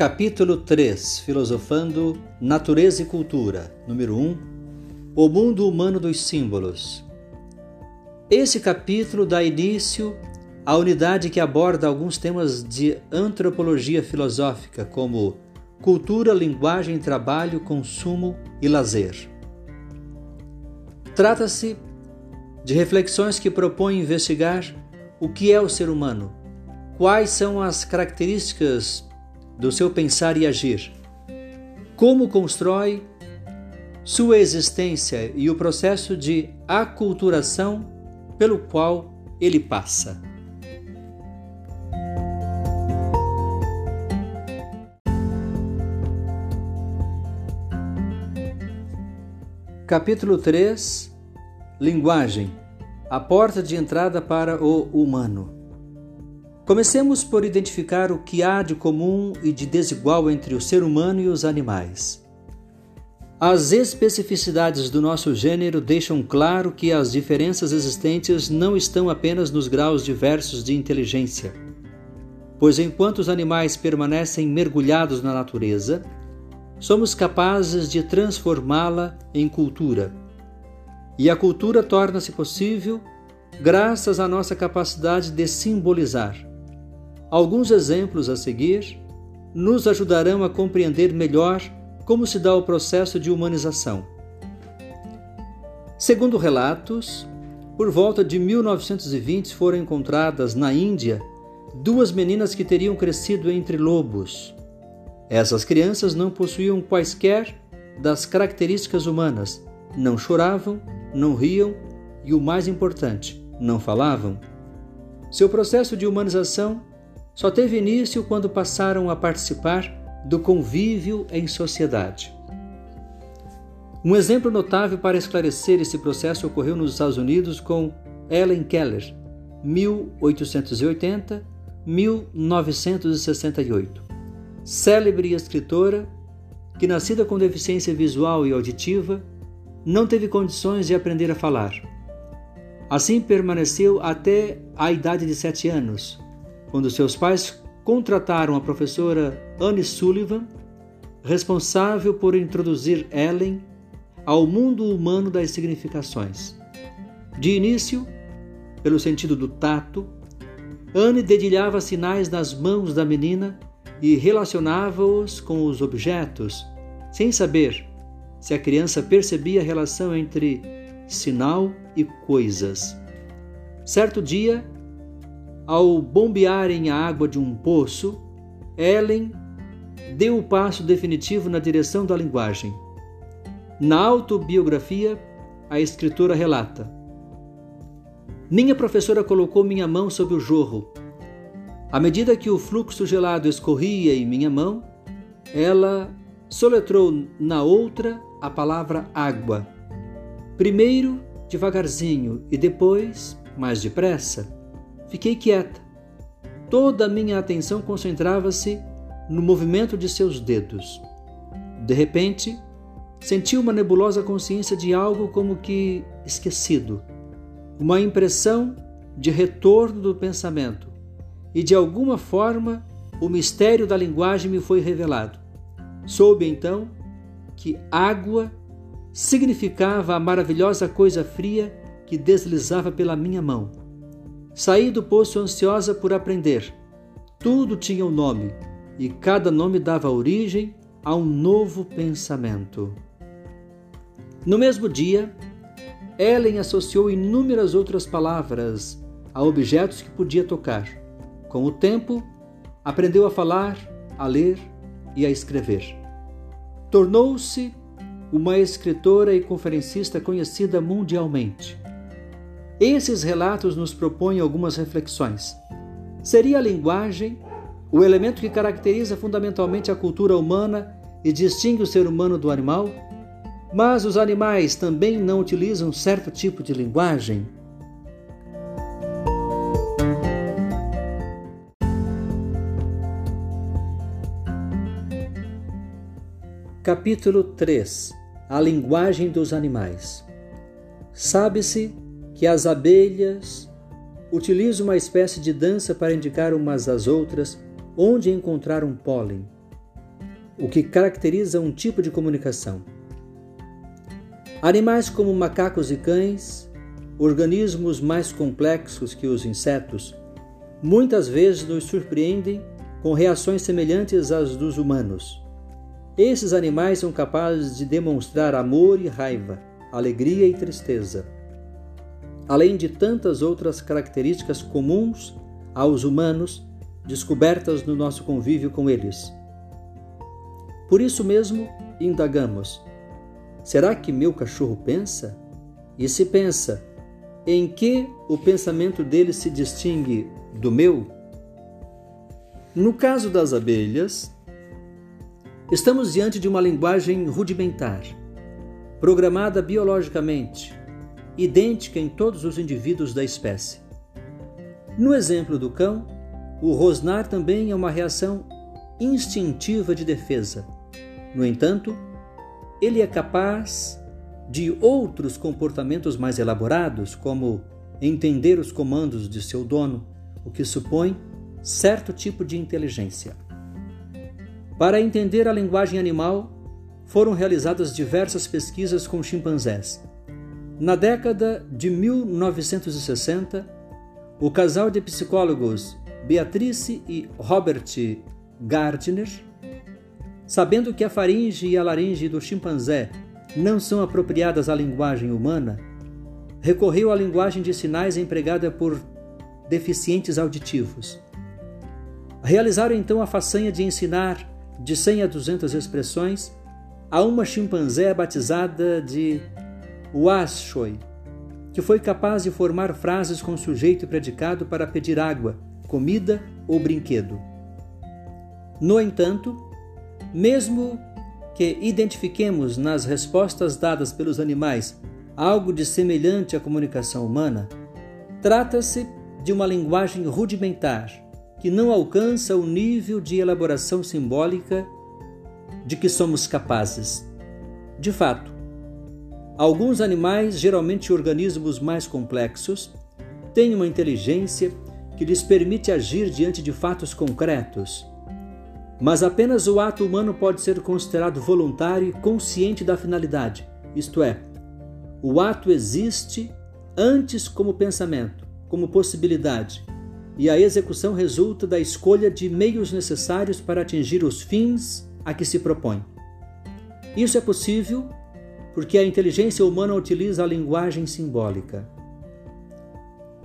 Capítulo 3 Filosofando Natureza e Cultura. Número 1 O Mundo Humano dos Símbolos. Esse capítulo dá início à unidade que aborda alguns temas de antropologia filosófica, como cultura, linguagem, trabalho, consumo e lazer. Trata-se de reflexões que propõem investigar o que é o ser humano, quais são as características do seu pensar e agir, como constrói sua existência e o processo de aculturação pelo qual ele passa. Capítulo 3 Linguagem A porta de entrada para o humano. Comecemos por identificar o que há de comum e de desigual entre o ser humano e os animais. As especificidades do nosso gênero deixam claro que as diferenças existentes não estão apenas nos graus diversos de inteligência, pois enquanto os animais permanecem mergulhados na natureza, somos capazes de transformá-la em cultura. E a cultura torna-se possível graças à nossa capacidade de simbolizar. Alguns exemplos a seguir nos ajudarão a compreender melhor como se dá o processo de humanização. Segundo relatos, por volta de 1920 foram encontradas na Índia duas meninas que teriam crescido entre lobos. Essas crianças não possuíam quaisquer das características humanas, não choravam, não riam e, o mais importante, não falavam. Seu processo de humanização só teve início quando passaram a participar do convívio em sociedade. Um exemplo notável para esclarecer esse processo ocorreu nos Estados Unidos com Ellen Keller, 1880-1968 célebre escritora que, nascida com deficiência visual e auditiva, não teve condições de aprender a falar. Assim permaneceu até a idade de sete anos, quando seus pais contrataram a professora Anne Sullivan, responsável por introduzir Ellen ao mundo humano das significações. De início, pelo sentido do tato, Anne dedilhava sinais nas mãos da menina e relacionava-os com os objetos, sem saber se a criança percebia a relação entre sinal e coisas. Certo dia, ao bombearem a água de um poço, Ellen deu o passo definitivo na direção da linguagem. Na autobiografia, a escritora relata: Minha professora colocou minha mão sob o jorro à medida que o fluxo gelado escorria em minha mão, ela soletrou na outra a palavra água. Primeiro devagarzinho e depois mais depressa. Fiquei quieta. Toda a minha atenção concentrava-se no movimento de seus dedos. De repente, senti uma nebulosa consciência de algo como que esquecido, uma impressão de retorno do pensamento e de alguma forma o mistério da linguagem me foi revelado. Soube então que água significava a maravilhosa coisa fria que deslizava pela minha mão. Saí do poço ansiosa por aprender. Tudo tinha um nome e cada nome dava origem a um novo pensamento. No mesmo dia, Ellen associou inúmeras outras palavras a objetos que podia tocar. Com o tempo, aprendeu a falar, a ler e a escrever. Tornou-se uma escritora e conferencista conhecida mundialmente. Esses relatos nos propõem algumas reflexões. Seria a linguagem o elemento que caracteriza fundamentalmente a cultura humana e distingue o ser humano do animal? Mas os animais também não utilizam certo tipo de linguagem? Capítulo 3 A linguagem dos animais. Sabe-se que as abelhas utilizam uma espécie de dança para indicar umas às outras onde encontrar um pólen. o que caracteriza um tipo de comunicação. Animais como macacos e cães, organismos mais complexos que os insetos, muitas vezes nos surpreendem com reações semelhantes às dos humanos. Esses animais são capazes de demonstrar amor e raiva, alegria e tristeza, além de tantas outras características comuns aos humanos descobertas no nosso convívio com eles. Por isso mesmo, indagamos: será que meu cachorro pensa? E se pensa, em que o pensamento dele se distingue do meu? No caso das abelhas, estamos diante de uma linguagem rudimentar, programada biologicamente, idêntica em todos os indivíduos da espécie. No exemplo do cão, o rosnar também é uma reação instintiva de defesa. No entanto, ele é capaz de outros comportamentos mais elaborados, como entender os comandos de seu dono, o que supõe certo tipo de inteligência. Para entender a linguagem animal, foram realizadas diversas pesquisas com chimpanzés. Na década de 1960, o casal de psicólogos Beatrice e Robert Gardner, sabendo que a faringe e a laringe do chimpanzé não são apropriadas à linguagem humana, recorreu à linguagem de sinais empregada por deficientes auditivos. Realizaram então a façanha de ensinar de 100 a 200 expressões a uma chimpanzé batizada de Washoi, que foi capaz de formar frases com sujeito e predicado para pedir água, comida ou brinquedo. No entanto, mesmo que identifiquemos nas respostas dadas pelos animais algo de semelhante à comunicação humana, trata-se de uma linguagem rudimentar que não alcança o nível de elaboração simbólica de que somos capazes. De fato, alguns animais, geralmente organismos mais complexos, têm uma inteligência que lhes permite agir diante de fatos concretos. Mas apenas o ato humano pode ser considerado voluntário e consciente da finalidade, isto é, o ato existe antes como pensamento, como possibilidade, e a execução resulta da escolha de meios necessários para atingir os fins a que se propõe. Isso é possível porque a inteligência humana utiliza a linguagem simbólica.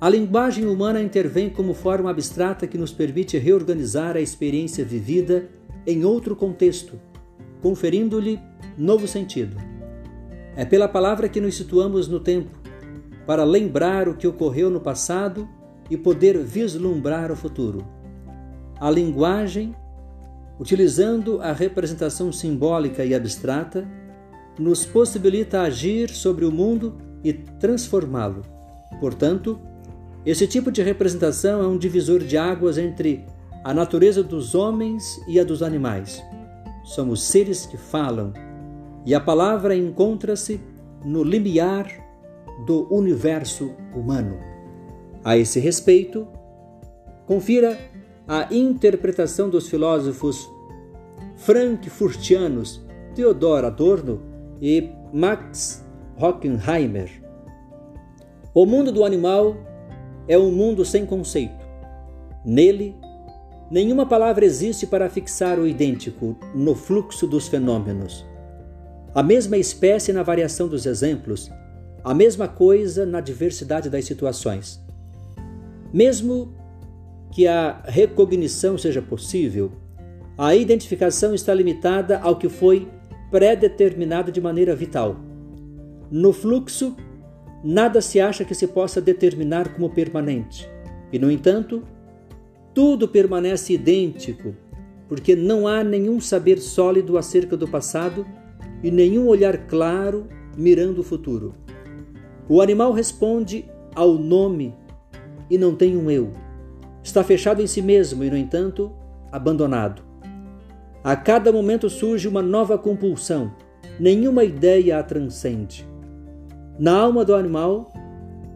A linguagem humana intervém como forma abstrata que nos permite reorganizar a experiência vivida em outro contexto, conferindo-lhe novo sentido. É pela palavra que nos situamos no tempo, para lembrar o que ocorreu no passado e poder vislumbrar o futuro. A linguagem, utilizando a representação simbólica e abstrata, nos possibilita agir sobre o mundo e transformá-lo. Portanto, esse tipo de representação é um divisor de águas entre a natureza dos homens e a dos animais. Somos seres que falam, e a palavra encontra-se no limiar do universo humano. A esse respeito, confira a interpretação dos filósofos frankfurtianos Theodor Adorno e Max Hockenheimer. O mundo do animal é um mundo sem conceito. Nele, nenhuma palavra existe para fixar o idêntico no fluxo dos fenômenos. A mesma espécie na variação dos exemplos, a mesma coisa na diversidade das situações. Mesmo que a recognição seja possível, a identificação está limitada ao que foi pré-determinado de maneira vital. No fluxo, nada se acha que se possa determinar como permanente. E, no entanto, tudo permanece idêntico, porque não há nenhum saber sólido acerca do passado e nenhum olhar claro mirando o futuro. O animal responde ao nome e não tem um eu. Está fechado em si mesmo e, no entanto, abandonado. A cada momento surge uma nova compulsão, nenhuma ideia a transcende. Na alma do animal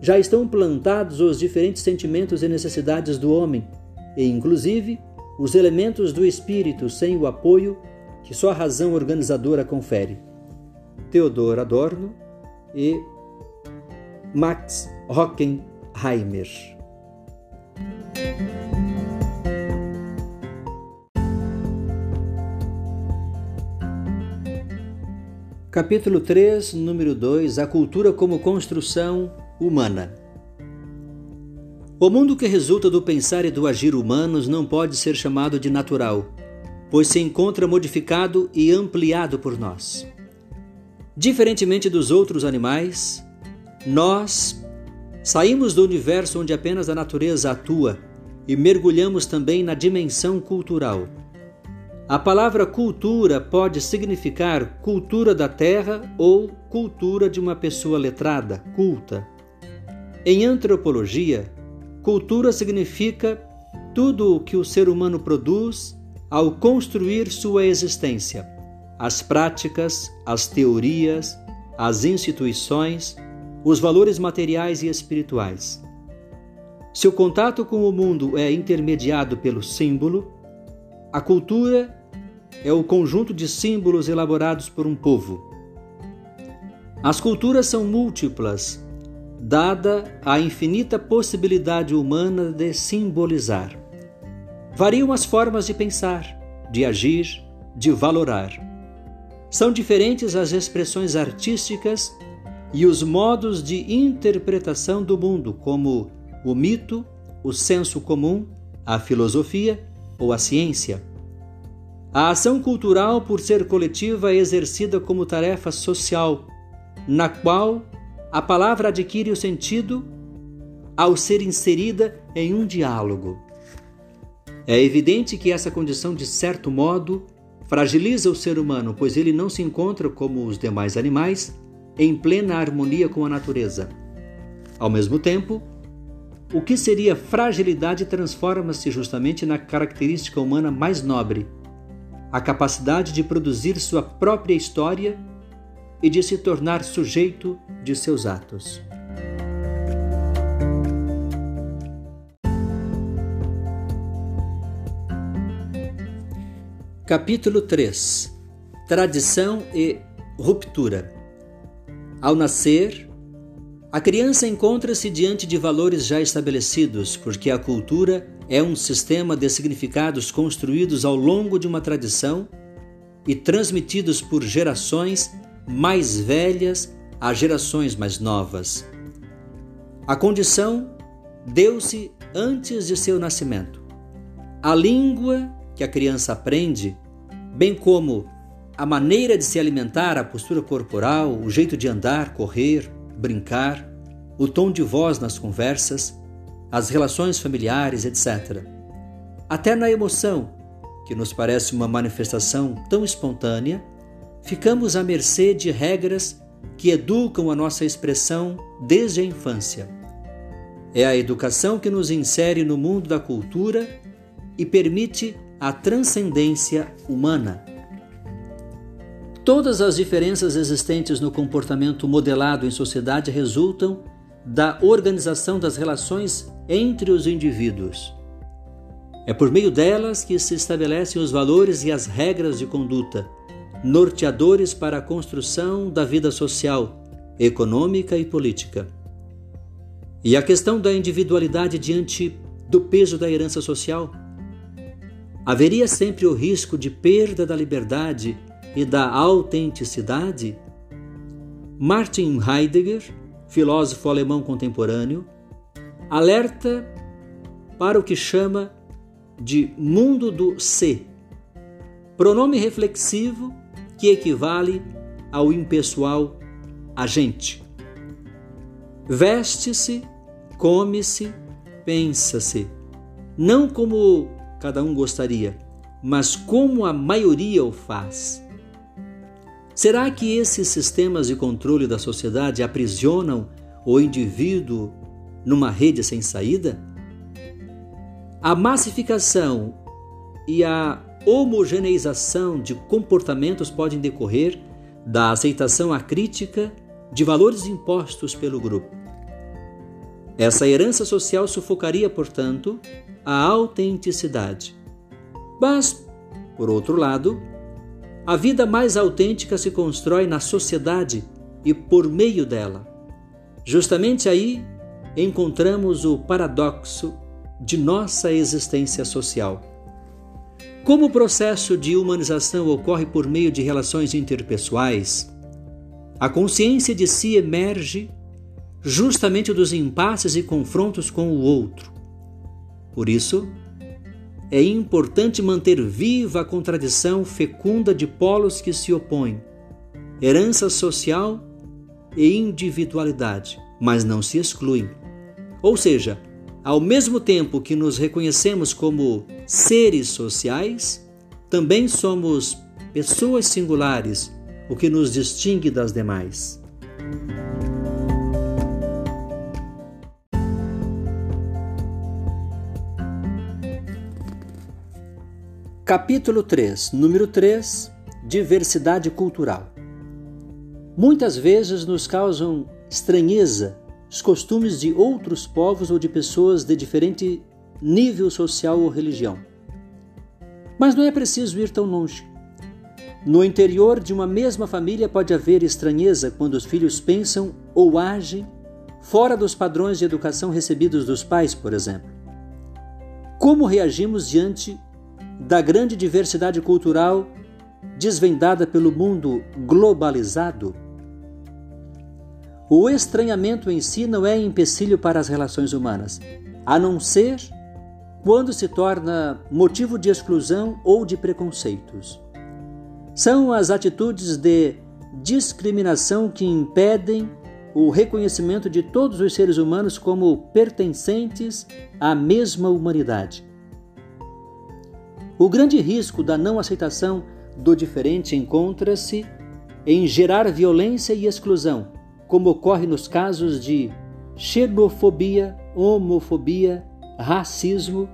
já estão plantados os diferentes sentimentos e necessidades do homem, e inclusive os elementos do espírito sem o apoio que só a razão organizadora confere. Theodor Adorno e Max Hockenheimer. Capítulo 3, número 2 A cultura como construção humana. O mundo que resulta do pensar e do agir humanos não pode ser chamado de natural, pois se encontra modificado e ampliado por nós. Diferentemente dos outros animais, nós saímos do universo onde apenas a natureza atua e mergulhamos também na dimensão cultural. A palavra cultura pode significar cultura da terra ou cultura de uma pessoa letrada, culta. Em antropologia, Cultura significa tudo o que o ser humano produz ao construir sua existência, as práticas, as teorias, as instituições, os valores materiais e espirituais. Se o contato com o mundo é intermediado pelo símbolo, a cultura é o conjunto de símbolos elaborados por um povo. As culturas são múltiplas dada a infinita possibilidade humana de simbolizar. Variam as formas de pensar, de agir, de valorar. São diferentes as expressões artísticas e os modos de interpretação do mundo, como o mito, o senso comum, a filosofia ou a ciência. A ação cultural, por ser coletiva, é exercida como tarefa social, na qual a palavra adquire o sentido ao ser inserida em um diálogo. É evidente que essa condição, de certo modo, fragiliza o ser humano, pois ele não se encontra, como os demais animais, em plena harmonia com a natureza. Ao mesmo tempo, o que seria fragilidade transforma-se justamente na característica humana mais nobre, a capacidade de produzir sua própria história e de se tornar sujeito de seus atos. Capítulo 3 Tradição e ruptura. Ao nascer, a criança encontra-se diante de valores já estabelecidos, porque a cultura é um sistema de significados construídos ao longo de uma tradição e transmitidos por gerações mais velhas às gerações mais novas. A condição deu-se antes de seu nascimento. A língua que a criança aprende, bem como a maneira de se alimentar, a postura corporal, o jeito de andar, correr, brincar, o tom de voz nas conversas, as relações familiares, etc. Até na emoção, que nos parece uma manifestação tão espontânea, ficamos à mercê de regras que educam a nossa expressão desde a infância. É a educação que nos insere no mundo da cultura e permite a transcendência humana. Todas as diferenças existentes no comportamento modelado em sociedade resultam da organização das relações entre os indivíduos. É por meio delas que se estabelecem os valores e as regras de conduta, norteadores para a construção da vida social, econômica e política. E a questão da individualidade diante do peso da herança social? Haveria sempre o risco de perda da liberdade e da autenticidade? Martin Heidegger, filósofo alemão contemporâneo, alerta para o que chama de mundo do ser, pronome reflexivo que equivale ao impessoal agente. Veste-se, come-se, pensa-se, não como cada um gostaria, mas como a maioria o faz. Será que esses sistemas de controle da sociedade aprisionam o indivíduo numa rede sem saída? A massificação e a homogeneização de comportamentos podem decorrer da aceitação acrítica de valores impostos pelo grupo. Essa herança social sufocaria, portanto, a autenticidade. Mas, por outro lado, A vida mais autêntica se constrói na sociedade e por meio dela. Justamente aí encontramos o paradoxo de nossa existência social. Como o processo de humanização ocorre por meio de relações interpessoais, a consciência de si emerge justamente dos impasses e confrontos com o outro. Por isso, é importante manter viva a contradição fecunda de polos que se opõem, herança social e individualidade, mas não se excluem. Ou seja, ao mesmo tempo que nos reconhecemos como seres sociais, também somos pessoas singulares, o que nos distingue das demais. Capítulo 3, número 3 Diversidade cultural. Muitas vezes nos causam estranheza os costumes de outros povos ou de pessoas de diferente nível social ou religião. Mas não é preciso ir tão longe. No interior de uma mesma família pode haver estranheza quando os filhos pensam ou agem fora dos padrões de educação recebidos dos pais, por exemplo. Como reagimos diante da grande diversidade cultural desvendada pelo mundo globalizado? O estranhamento em si não é empecilho para as relações humanas, a não ser quando se torna motivo de exclusão ou de preconceitos. São as atitudes de discriminação que impedem o reconhecimento de todos os seres humanos como pertencentes à mesma humanidade. O grande risco da não aceitação do diferente encontra-se em gerar violência e exclusão, como ocorre nos casos de xenofobia, homofobia, racismo,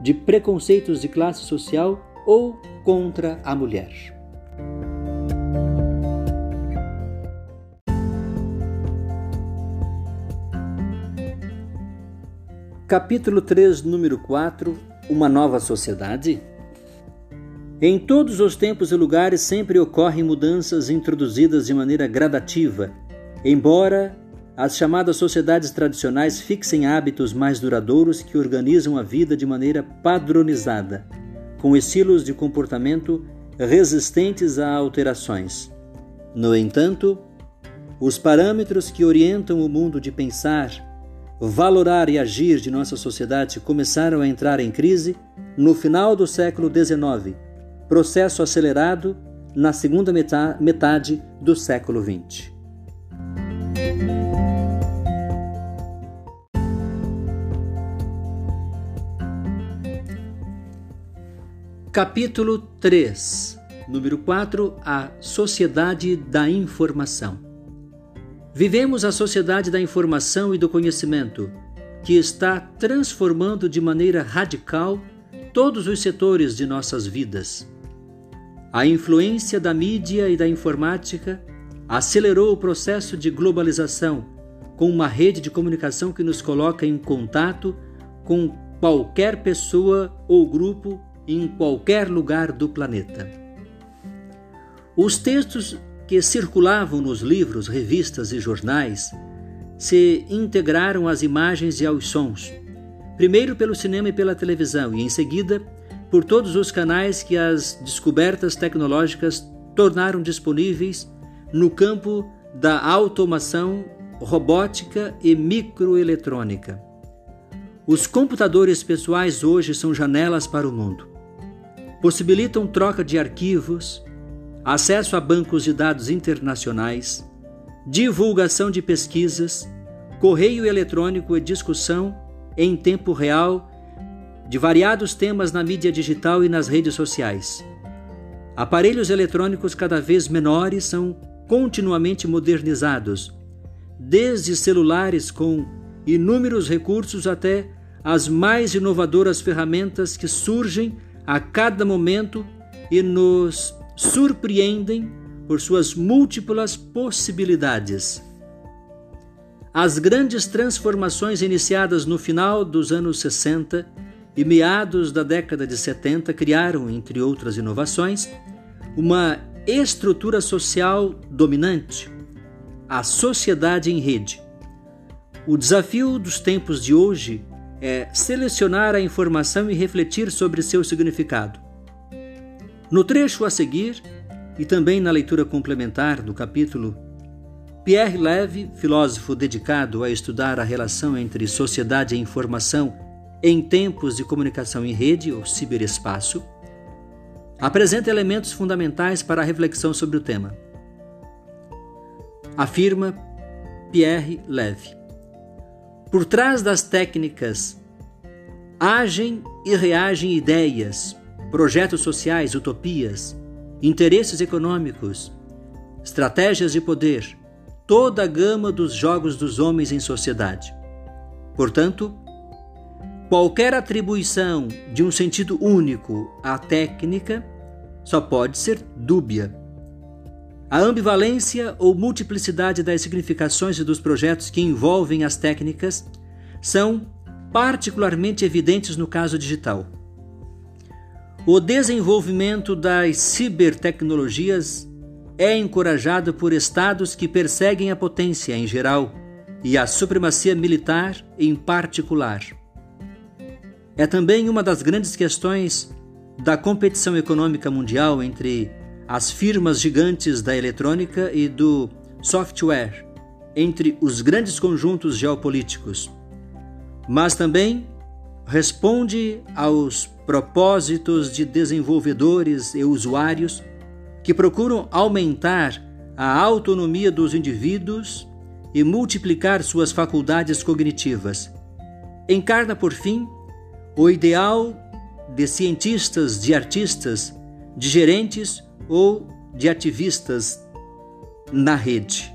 de preconceitos de classe social ou contra a mulher. Capítulo 3, número 4 Uma nova sociedade? Em todos os tempos e lugares sempre ocorrem mudanças introduzidas de maneira gradativa Embora as chamadas sociedades tradicionais fixem hábitos mais duradouros que organizam a vida de maneira padronizada, com estilos de comportamento resistentes a alterações. No entanto, os parâmetros que orientam o mundo de pensar, valorar e agir de nossa sociedade começaram a entrar em crise no final do século XIX, processo acelerado na segunda metade do século XX. Capítulo 3, número 4 A Sociedade da Informação. Vivemos a sociedade da informação e do conhecimento, que está transformando de maneira radical todos os setores de nossas vidas. A influência da mídia e da informática acelerou o processo de globalização com uma rede de comunicação que nos coloca em contato com qualquer pessoa ou grupo em qualquer lugar do planeta. Os textos que circulavam nos livros, revistas e jornais se integraram às imagens e aos sons, primeiro pelo cinema e pela televisão, e em seguida por todos os canais que as descobertas tecnológicas tornaram disponíveis no campo da automação, robótica e microeletrônica. Os computadores pessoais hoje são janelas para o mundo possibilitam troca de arquivos, acesso a bancos de dados internacionais, divulgação de pesquisas, correio eletrônico e discussão em tempo real de variados temas na mídia digital e nas redes sociais. Aparelhos eletrônicos cada vez menores são continuamente modernizados, desde celulares com inúmeros recursos até as mais inovadoras ferramentas que surgem a cada momento e nos surpreendem por suas múltiplas possibilidades. As grandes transformações iniciadas no final dos anos 60 e meados da década de 70 criaram, entre outras inovações, uma estrutura social dominante, a sociedade em rede. O desafio dos tempos de hoje é selecionar a informação e refletir sobre seu significado. No trecho a seguir, e também na leitura complementar do capítulo, Pierre Levy, filósofo dedicado a estudar a relação entre sociedade e informação em tempos de comunicação em rede ou ciberespaço, apresenta elementos fundamentais para a reflexão sobre o tema. Afirma Pierre Levy. Por trás das técnicas agem e reagem ideias, projetos sociais, utopias, interesses econômicos, estratégias de poder, toda a gama dos jogos dos homens em sociedade. Portanto, qualquer atribuição de um sentido único à técnica só pode ser dúbia. A ambivalência ou multiplicidade das significações e dos projetos que envolvem as técnicas são particularmente evidentes no caso digital. O desenvolvimento das cibertecnologias é encorajado por estados que perseguem a potência em geral e a supremacia militar em particular. É também uma das grandes questões da competição econômica mundial entre as firmas gigantes da eletrônica e do software entre os grandes conjuntos geopolíticos, mas também responde aos propósitos de desenvolvedores e usuários que procuram aumentar a autonomia dos indivíduos e multiplicar suas faculdades cognitivas. Encarna, por fim, o ideal de cientistas, de artistas, de gerentes ou de ativistas na rede.